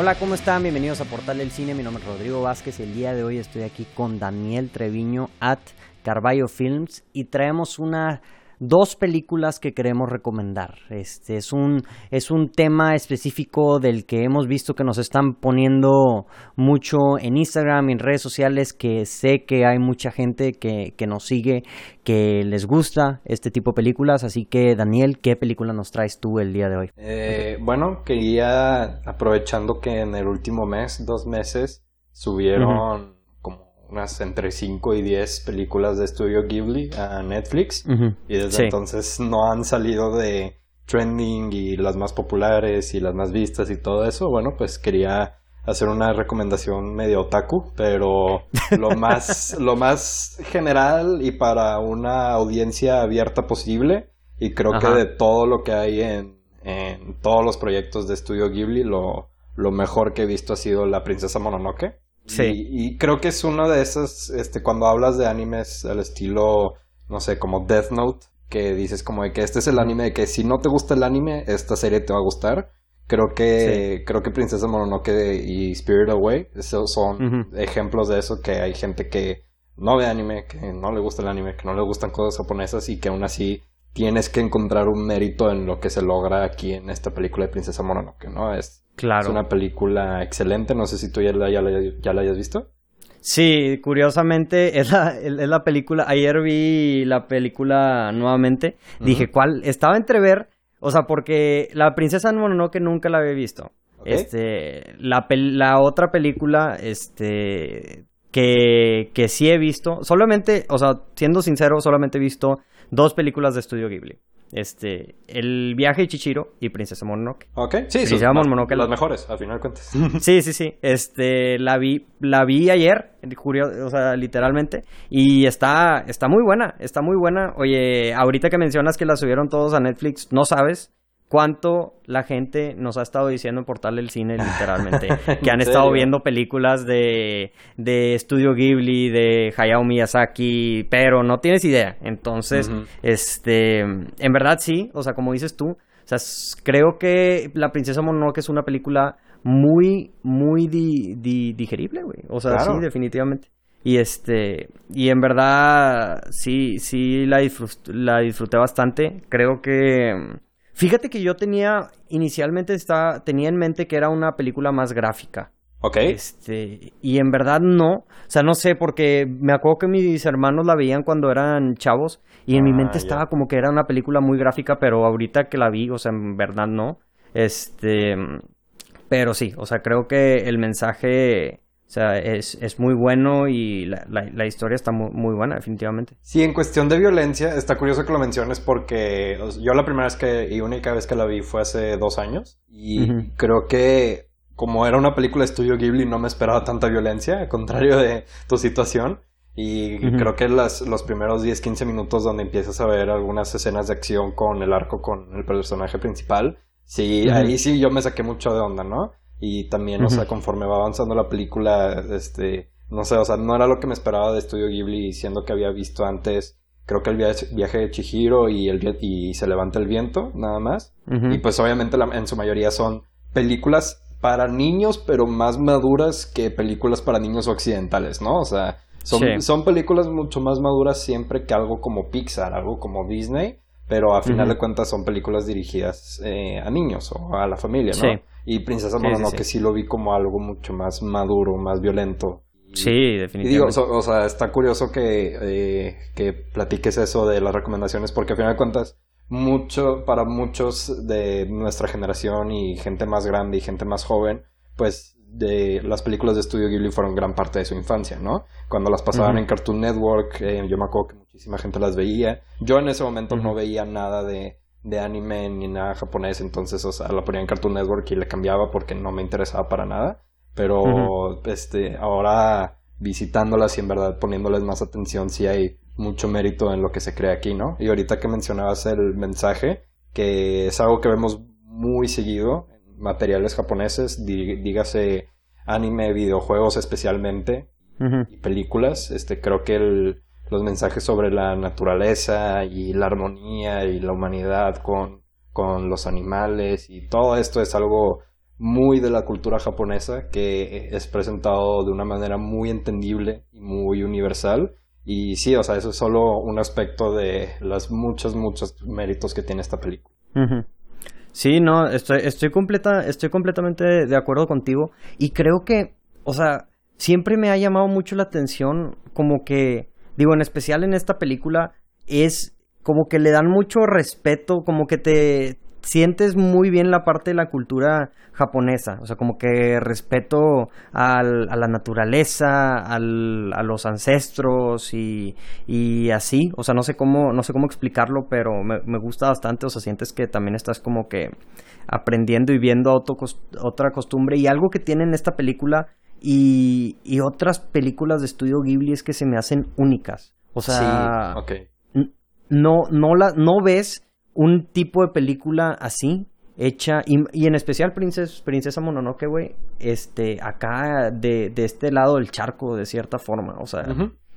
Hola, ¿cómo están? Bienvenidos a Portal del Cine. Mi nombre es Rodrigo Vázquez. El día de hoy estoy aquí con Daniel Treviño at Carballo Films y traemos una dos películas que queremos recomendar. Este es un, es un tema específico del que hemos visto que nos están poniendo mucho en Instagram y en redes sociales, que sé que hay mucha gente que, que nos sigue, que les gusta este tipo de películas. Así que, Daniel, ¿qué película nos traes tú el día de hoy? Eh, bueno, quería, aprovechando que en el último mes, dos meses, subieron unas entre 5 y 10 películas de estudio Ghibli a Netflix y desde entonces no han salido de trending y las más populares y las más vistas y todo eso. Bueno, pues quería hacer una recomendación medio otaku, pero lo más, lo más general y para una audiencia abierta posible. Y creo que de todo lo que hay en, en todos los proyectos de estudio Ghibli, lo, lo mejor que he visto ha sido La Princesa Mononoke. Sí. Y, creo que es uno de esos, este, cuando hablas de animes al estilo, no sé, como Death Note, que dices como de que este es el anime de que si no te gusta el anime, esta serie te va a gustar. Creo que, creo que Princesa Mononoke y Spirit Away esos son ejemplos de eso, que hay gente que no ve anime, que no le gusta el anime, que no le gustan cosas japonesas y que aún así tienes que encontrar un mérito en lo que se logra aquí en esta película de Princesa Mononoke, ¿no? Es, Claro. Es una película excelente. No sé si tú ya la, ya la, hayas visto. Sí, curiosamente es la, es la película. Ayer vi la película nuevamente. Dije, ¿cuál? Estaba entre ver. O sea, porque la princesa Mononoke nunca la había visto. Este, la, la otra película, este, que, que sí he visto, solamente, o sea, siendo sincero, solamente he visto dos películas de estudio Ghibli. Este, El viaje de Chichiro y Princesa Mononoke. Ok, sí, sí. Mononoke. Las mejores, al final de cuentas. sí, sí, sí. Este, la vi, la vi ayer, o sea, literalmente. Y está, está muy buena, está muy buena. Oye, ahorita que mencionas que la subieron todos a Netflix, no sabes cuánto la gente nos ha estado diciendo en Portal del Cine, literalmente. que han estado viendo películas de, de Studio Ghibli, de Hayao Miyazaki, pero no tienes idea. Entonces, este, en verdad sí, o sea, como dices tú, o sea, creo que La Princesa Mononoke es una película muy, muy digerible, güey. O sea, sí, definitivamente. Y este, y en verdad, sí, sí la, la disfruté bastante. Creo que Fíjate que yo tenía, inicialmente estaba, tenía en mente que era una película más gráfica. Ok. Este, y en verdad no. O sea, no sé, porque me acuerdo que mis hermanos la veían cuando eran chavos. Y en mi mente ah, estaba como que era una película muy gráfica, pero ahorita que la vi, o sea, en verdad no. Este. Pero sí, o sea, creo que el mensaje o sea, es, es muy bueno y la, la, historia está muy, muy, buena, definitivamente. Sí, en cuestión de violencia, está curioso que lo menciones porque yo la primera vez que y única vez que la vi fue hace dos años. Y creo que como era una película de estudio Ghibli, no me esperaba tanta violencia, al contrario de tu situación. Y creo que las, los primeros 10, 15 minutos donde empiezas a ver algunas escenas de acción con el arco, con el personaje principal, sí, ahí sí yo me saqué mucho de onda, ¿no? Y también, o sea, conforme va avanzando la película, este, no sé, o sea, no era lo que me esperaba de Estudio Ghibli, siendo que había visto antes, creo que el viaje, de Chihiro y, el, y Se levanta el viento, nada más. Y pues obviamente en su mayoría son películas para niños, pero más maduras que películas para niños occidentales, ¿no? O sea, son, son películas mucho más maduras siempre que algo como Pixar, algo como Disney, pero a final de cuentas son películas dirigidas eh, a niños o a la familia, ¿no? Y Princesa Mononoke sí, sí, lo vi como algo mucho más maduro, más violento. Sí, definitivamente. Y digo, o sea, está curioso que, eh, que platiques eso de las recomendaciones, porque a final de cuentas, mucho, para muchos de nuestra generación y gente más grande y gente más joven, pues de las películas de Studio Ghibli fueron gran parte de su infancia, ¿no? Cuando las pasaban en Cartoon Network, eh, yo me acuerdo que muchísima gente las veía. Yo en ese momento no veía nada de de anime ni nada japonés, entonces, o sea, la ponía en Cartoon Network y le cambiaba porque no me interesaba para nada. Pero, este, ahora visitándolas y en verdad poniéndoles más atención, sí hay mucho mérito en lo que se crea aquí, ¿no? Y ahorita que mencionabas el mensaje, que es algo que vemos muy seguido materiales japoneses, dígase anime, videojuegos especialmente, y películas, este, creo que el, los mensajes sobre la naturaleza y la armonía y la humanidad con, con los animales y todo esto es algo muy de la cultura japonesa que es presentado de una manera muy entendible y muy universal. Y sí, o sea, eso es solo un aspecto de los muchos, muchos méritos que tiene esta película. Sí, no, estoy, estoy, completa, estoy completamente de acuerdo contigo. Y creo que, o sea, siempre me ha llamado mucho la atención, como que, digo, en especial en esta película, es como que le dan mucho respeto, como que te, sientes muy bien la parte de la cultura japonesa, o sea, como que respeto al, a la naturaleza, al, a los ancestros y, y, así, o sea, no sé cómo, no sé cómo explicarlo, pero me, me gusta bastante, o sea, sientes que también estás como que aprendiendo y viendo otra costumbre y algo que tiene en esta película y, y otras películas de estudio Ghibli es que se me hacen únicas, o sea, no, no, la, no ves un tipo de película así, hecha, y, en especial Princesa, Princesa Mononoke, güey, este, acá de, de, este lado del charco, de cierta forma, o sea,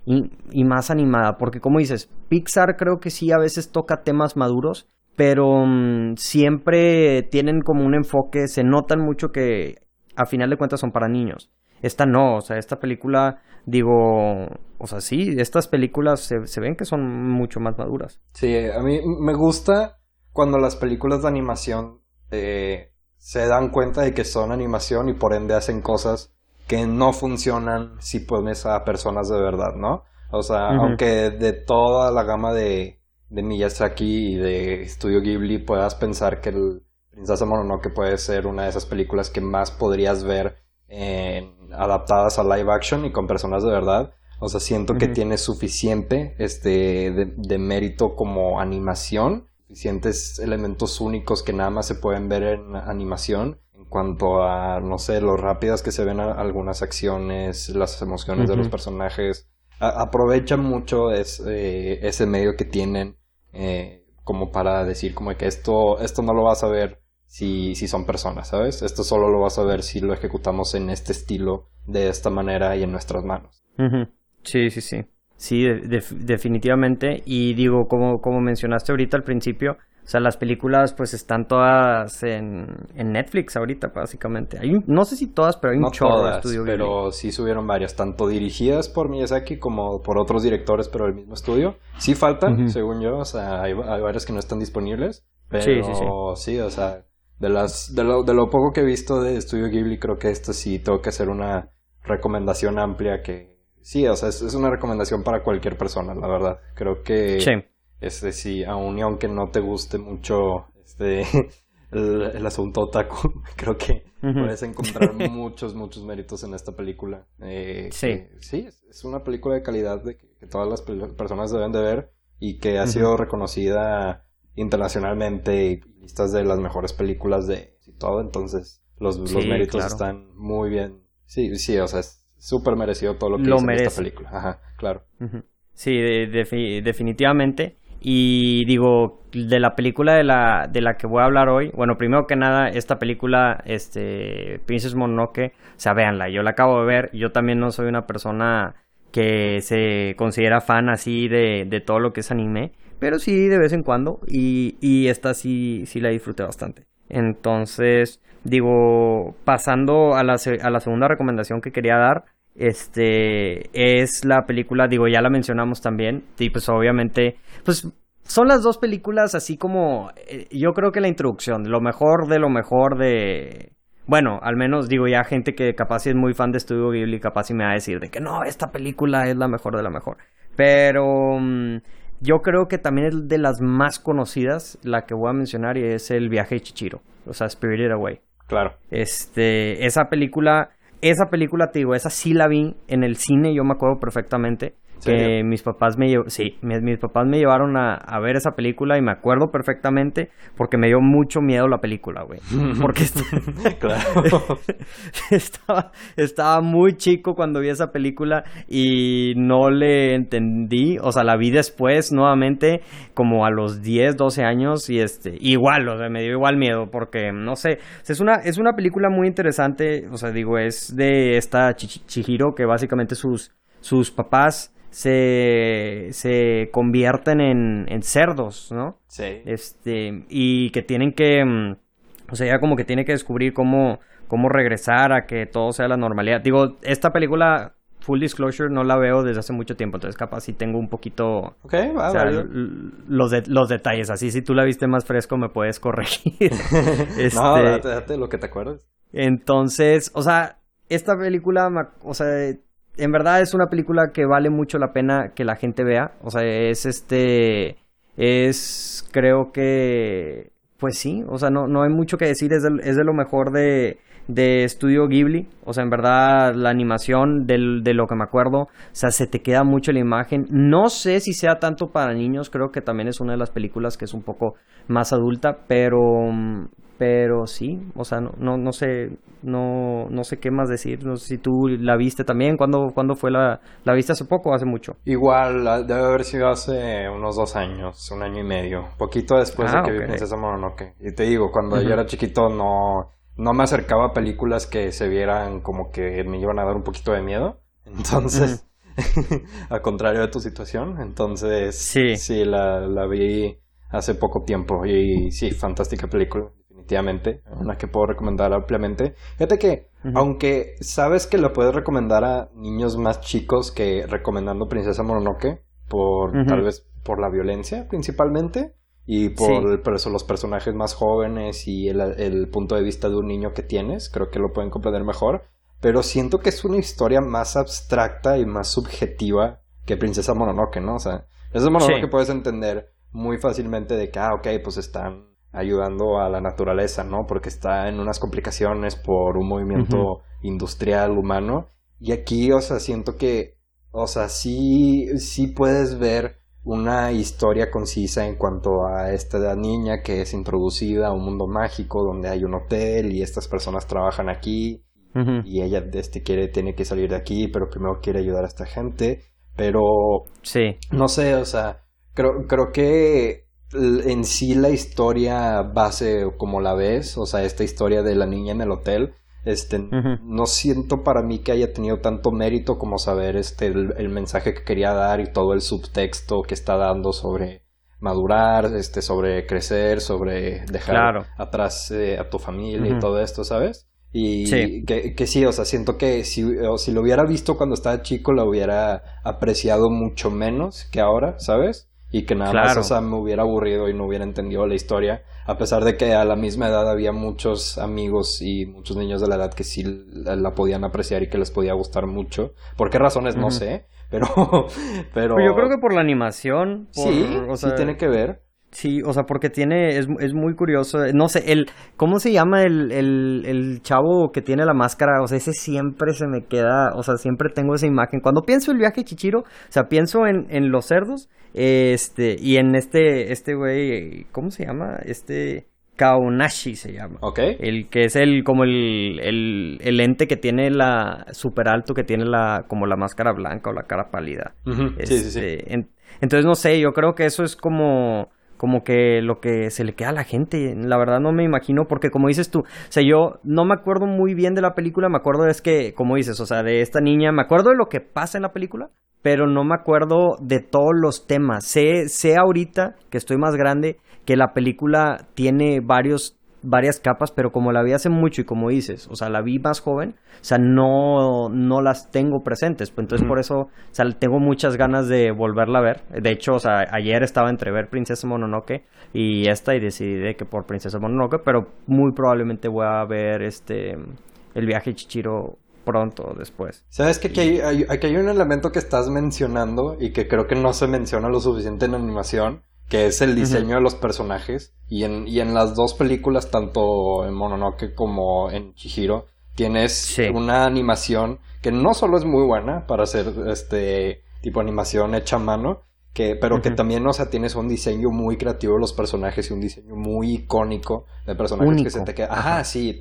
y, y, más animada, porque como dices, Pixar creo que sí a veces toca temas maduros, pero mm, siempre tienen como un enfoque, se notan mucho que a final de cuentas son para niños. Esta no, o sea, esta película, digo, o sea, sí, estas películas se, se ven que son mucho más maduras. Sí, a mí me gusta cuando las películas de animación eh, se dan cuenta de que son animación y por ende hacen cosas que no funcionan si pones a personas de verdad, ¿no? O sea, aunque de toda la gama de, de Miyazaki y de Studio Ghibli puedas pensar que el Princesa Mononoke puede ser una de esas películas que más podrías ver en adaptadas a live action y con personas de verdad. O sea, siento que tiene suficiente este, de, mérito como animación, suficientes elementos únicos que nada más se pueden ver en animación. En cuanto a, no sé, lo rápidas que se ven algunas acciones, las emociones de los personajes. aprovechan mucho ese medio que tienen eh, como para decir como que esto, esto no lo vas a ver si, si son personas, ¿sabes? Esto solo lo vas a ver si lo ejecutamos en este estilo, de esta manera y en nuestras manos. Sí, sí, sí. Sí, definitivamente. Y digo, como, como mencionaste ahorita al principio, o sea, las películas pues están todas en, en Netflix ahorita, básicamente. Hay no sé si todas, pero hay no un chorro todas, Pero sí subieron varias, tanto dirigidas por Miyazaki como por otros directores, pero del mismo estudio. Sí faltan, según yo, o sea, hay, hay, varias que no están disponibles. Pero sí, sí, sí. sí o sea, de, las, de, lo, de lo poco que he visto de Estudio Ghibli, creo que esto sí tengo que hacer una recomendación amplia que sí, o sea, es, una recomendación para cualquier persona, la verdad. Creo que sí. este sí, aun y aunque no te guste mucho este el, asunto otaku, creo que puedes encontrar muchos, muchos méritos en esta película. Eh, sí. sí, es una película de calidad de que, todas las personas deben de ver y que ha sido reconocida internacionalmente y listas de las mejores películas de y todo, entonces los, los méritos están muy bien. Sí, sí, o sea, es súper merecido todo lo que hizo en esta película. Ajá, claro. Sí, definitivamente. Y digo, de la película de la, de la que voy a hablar hoy, bueno, primero que nada, esta película, este, Princess Mononoke, o sea, véanla, yo la acabo de ver, yo también no soy una persona que se considera fan así de, de todo lo que es anime, pero sí de vez en cuando y, y esta sí, sí la disfruté bastante. Entonces, digo, pasando a la, a la segunda recomendación que quería dar, este es la película, digo, ya la mencionamos también, y pues obviamente, pues son las dos películas así como, eh, yo creo que la introducción, lo mejor de lo mejor de, bueno, al menos digo ya gente que capaz es muy fan de Studio Ghibli, capaz y me va a decir de que no, esta película es la mejor de la mejor, pero... Mm, yo creo que también es de las más conocidas, la que voy a mencionar, y es El viaje de Chichiro, o sea, Spirited Away. Claro. Este, esa película, esa película, te digo, esa sí la vi en el cine, yo me acuerdo perfectamente que mis papás me sí, mis, papás me llevaron a, a, ver esa película y me acuerdo perfectamente porque me dio mucho miedo la película, güey. Porque estaba, estaba muy chico cuando vi esa película y no le entendí, o sea, la vi después nuevamente como a los 10, 12 años y este, igual, o sea, me dio igual miedo porque no sé, es una es una película muy interesante, o sea, digo, es de esta Chihiro que básicamente sus sus papás se, se convierten en, en cerdos, ¿no? Sí. Este, y que tienen que, mm, o sea, ella como que tiene que descubrir cómo, cómo regresar a que todo sea la normalidad. Digo, esta película full disclosure no la veo desde hace mucho tiempo, entonces capaz si tengo un poquito Ok, va, o sea, los, de- los detalles, así si tú la viste más fresco me puedes corregir. Este, No, date, date lo que te acuerdes. entonces, o sea, esta película, o sea, en verdad es una película que vale mucho la pena que la gente vea. O sea, es este, es, creo que, pues sí, o sea, no, no hay mucho que decir, es de, es de lo mejor de, de Estudio Ghibli. O sea, en verdad, la animación del, de lo que me acuerdo, o sea, se te queda mucho la imagen. No sé si sea tanto para niños, creo que también es una de las películas que es un poco más adulta, pero, pero sí, o sea, no, no, no sé, no, no sé qué más decir. No sé si tú la viste también, ¿cuándo, cuándo fue la, la viste hace poco o hace mucho? Igual, ah, debe haber sido hace unos dos años, un año y medio, poquito después Ah, de que vi ok. Princesa Mononoke. Y te digo, cuando yo era chiquito no, no me acercaba a películas que se vieran como que me iban a dar un poquito de miedo. Entonces, a contrario de tu situación, entonces Sí. la, la vi hace poco tiempo y sí, fantástica película, definitivamente, una que puedo recomendar ampliamente. Fíjate que, aunque sabes que la puedes recomendar a niños más chicos que recomendando Princesa Mononoke, por tal vez por la violencia principalmente, y por Sí. perso- los personajes más jóvenes y el, el punto de vista de un niño que tienes, creo que lo pueden comprender mejor. Pero siento que es una historia más abstracta y más subjetiva que Princesa Mononoke, ¿no? O sea, Princesa Mononoke Sí. puedes entender muy fácilmente de que, ah, ok, pues están ayudando a la naturaleza, ¿no? Porque está en unas complicaciones por un movimiento industrial humano. Y aquí, o sea, siento que, o sea, sí, sí puedes ver una historia concisa en cuanto a esta niña que es introducida a un mundo mágico donde hay un hotel y estas personas trabajan aquí y ella este quiere tiene que salir de aquí pero primero quiere ayudar a esta gente pero Sí. no sé o sea creo creo que en sí la historia base como la ves o sea esta historia de la niña en el hotel este no siento para mí que haya tenido tanto mérito como saber este el, el mensaje que quería dar y todo el subtexto que está dando sobre madurar este sobre crecer sobre dejar Claro. atrás eh, a tu familia y todo esto sabes y Sí. que, que sí, o sea, siento que si, o si lo hubiera visto cuando estaba chico, lo hubiera apreciado mucho menos que ahora, ¿sabes? Y que nada más, Claro. o sea, me hubiera aburrido y no hubiera entendido la historia, a pesar de que a la misma edad había muchos amigos y muchos niños de la edad que sí la, podían apreciar y que les podía gustar mucho. ¿Por qué razones? No sé, pero... pero Pues yo creo que por la animación. por- sí, o sí sea, tiene que ver. Sí, o sea, porque tiene, es, es muy curioso, no sé, el, ¿cómo se llama el, el, el chavo que tiene la máscara? O sea, ese siempre se me queda, o sea, siempre tengo esa imagen. Cuando pienso el viaje de Chichiro, o sea, pienso en, en los cerdos, este, y en este, este güey, ¿cómo se llama? Este, Kaonashi se llama. ¿Ok? El que es el, como el, el, el ente que tiene la, super alto, que tiene la, como la máscara blanca o la cara pálida. Sí, sí, sí. Este, en- entonces no sé, yo creo que eso es como como que lo que se le queda a la gente, la verdad no me imagino porque como dices tú, o sea, yo no me acuerdo muy bien de la película, me acuerdo es que como dices, o sea, de esta niña, me acuerdo de lo que pasa en la película, pero no me acuerdo de todos los temas. Sé sé ahorita que estoy más grande que la película tiene varios varias capas, pero como la vi hace mucho y como dices, o sea, la vi más joven, o sea, no, no las tengo presentes, pues entonces por eso, o sea, tengo muchas ganas de volverla a ver. De hecho, o sea, ayer estaba entre ver Princesa Mononoke y esta y decidí de que por Princesa Mononoke, pero muy probablemente voy a ver este el viaje de Chichiro pronto después. ¿Sabes que aquí hay, hay- aquí hay un elemento que estás mencionando y que creo que no se menciona lo suficiente en animación, que es el diseño de los personajes. Y en, y en las dos películas, tanto en Mononoke como en Chihiro, tienes Sí. una animación que no solo es muy buena para hacer este tipo de animación hecha a mano, que, pero que también, o sea, tienes un diseño muy creativo de los personajes y un diseño muy icónico de personajes que se te quedan. Ajá. Ajá, sí,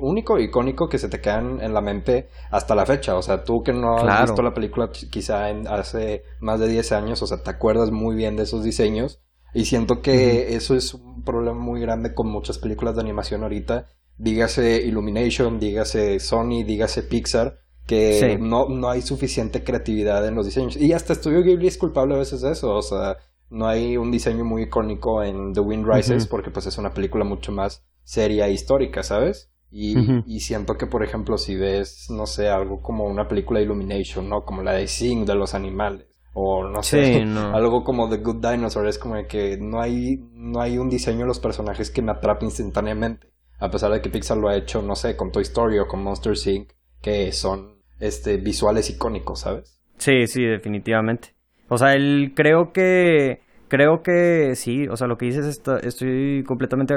único, icónico que se te quedan en la mente hasta la fecha. O sea, tú que no has visto la película qui- quizá en, hace más de 10 años, o sea, te acuerdas muy bien de esos diseños. Y siento que eso es un problema muy grande con muchas películas de animación ahorita. Dígase Illumination, dígase Sony, dígase Pixar, que Sí. no, no hay suficiente creatividad en los diseños. Y hasta Studio Ghibli es culpable a veces de eso. O sea, no hay un diseño muy icónico en The Wind Rises porque pues es una película mucho más seria e histórica, ¿sabes? Y, y, siento que, por ejemplo, si ves, no sé, algo como una película de Illumination, ¿no? Como la de Sing de los animales. O no sé, algo como The Good Dinosaur. Es como que no hay, no hay un diseño de los personajes que me atrape instantáneamente. A pesar de que Pixar lo ha hecho, no sé, con Toy Story o con Monster Inc. Que son este, visuales icónicos, ¿sabes? Sí, sí, definitivamente. O sea, él creo que creo que sí, o sea, lo que dices está, estoy completamente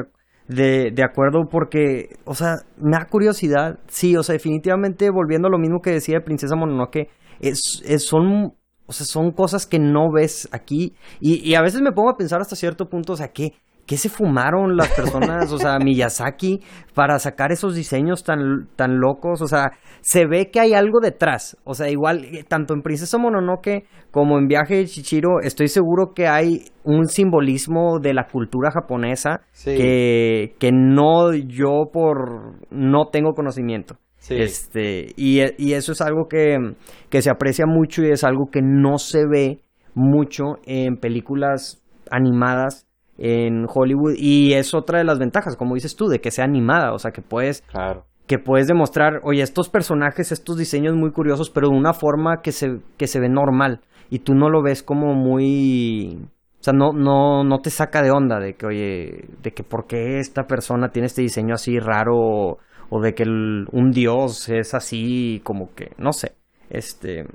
de, de, acuerdo porque, o sea, me da curiosidad. Sí, o sea, definitivamente volviendo a lo mismo que decía de Princesa Mononoke, es, es, son, o sea, son cosas que no ves aquí. Y, y a veces me pongo a pensar hasta cierto punto, o sea, que ¿Qué se fumaron las personas, o sea, Miyazaki, para sacar esos diseños tan, tan locos? O sea, se ve que hay algo detrás. O sea, igual, eh, tanto en Princesa Mononoke como en Viaje de Chichiro, estoy seguro que hay un simbolismo de la cultura japonesa que, que no yo por no tengo conocimiento. Este, y, y, eso es algo que, que se aprecia mucho y es algo que no se ve mucho en películas animadas en Hollywood. Y es otra de las ventajas, como dices tú, de que sea animada, o sea, que puedes claro. que puedes demostrar, oye, estos personajes, estos diseños muy curiosos, pero de una forma que se que se ve normal y tú no lo ves como muy o sea, no no no te saca de onda de que oye, de que por qué esta persona tiene este diseño así raro o, de que el, un dios es así como que no sé. Este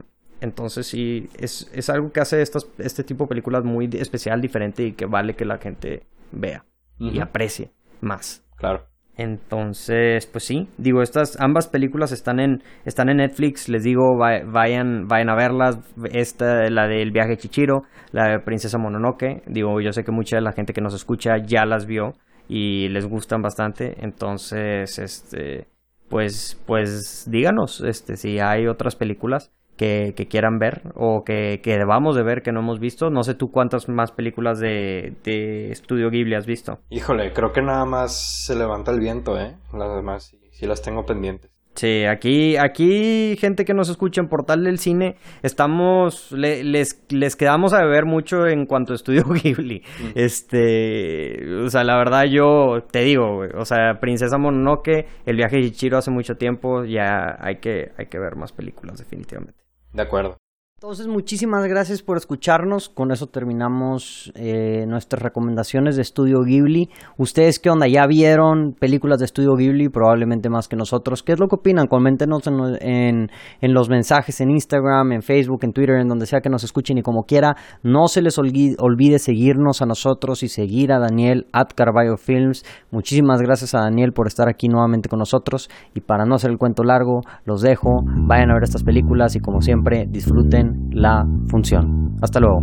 entonces sí, es, es algo que hace estas, este tipo de películas muy especial, diferente y que vale que la gente vea y aprecie más. Claro. Entonces, pues sí, digo, estas ambas películas están en están en Netflix, les digo, vayan vayan a verlas, esta la del viaje Chichiro, la de Princesa Mononoke, digo, yo sé que mucha de la gente que nos escucha ya las vio y les gustan bastante, entonces este pues pues díganos este si hay otras películas que, quieran ver o que, que, debamos de ver que no hemos visto. No sé tú cuántas más películas de, de Estudio Ghibli has visto. Híjole, creo que nada más se levanta el viento, ¿eh? Las demás sí, las tengo pendientes. Sí, aquí, aquí, gente que nos escucha en Portal del Cine, estamos, les, les quedamos a beber mucho en cuanto a Estudio Ghibli. Mm. Este, o sea, la verdad yo te digo, o sea, Princesa Mononoke, El viaje de Chichiro hace mucho tiempo, ya hay que, hay que ver más películas definitivamente. De acuerdo. Entonces, muchísimas gracias por escucharnos. Con eso terminamos eh, nuestras recomendaciones de Estudio Ghibli. ¿Ustedes qué onda? ¿Ya vieron películas de Estudio Ghibli? Probablemente más que nosotros. ¿Qué es lo que opinan? Coméntenos en, los mensajes en Instagram, en Facebook, en Twitter, en donde sea que nos escuchen y como quiera. No se les olvide, seguirnos a nosotros y seguir a Daniel at Carballo Films. Muchísimas gracias a Daniel por estar aquí nuevamente con nosotros. Y para no hacer el cuento largo, los dejo. Vayan a ver estas películas y como siempre, disfruten la función. Hasta luego.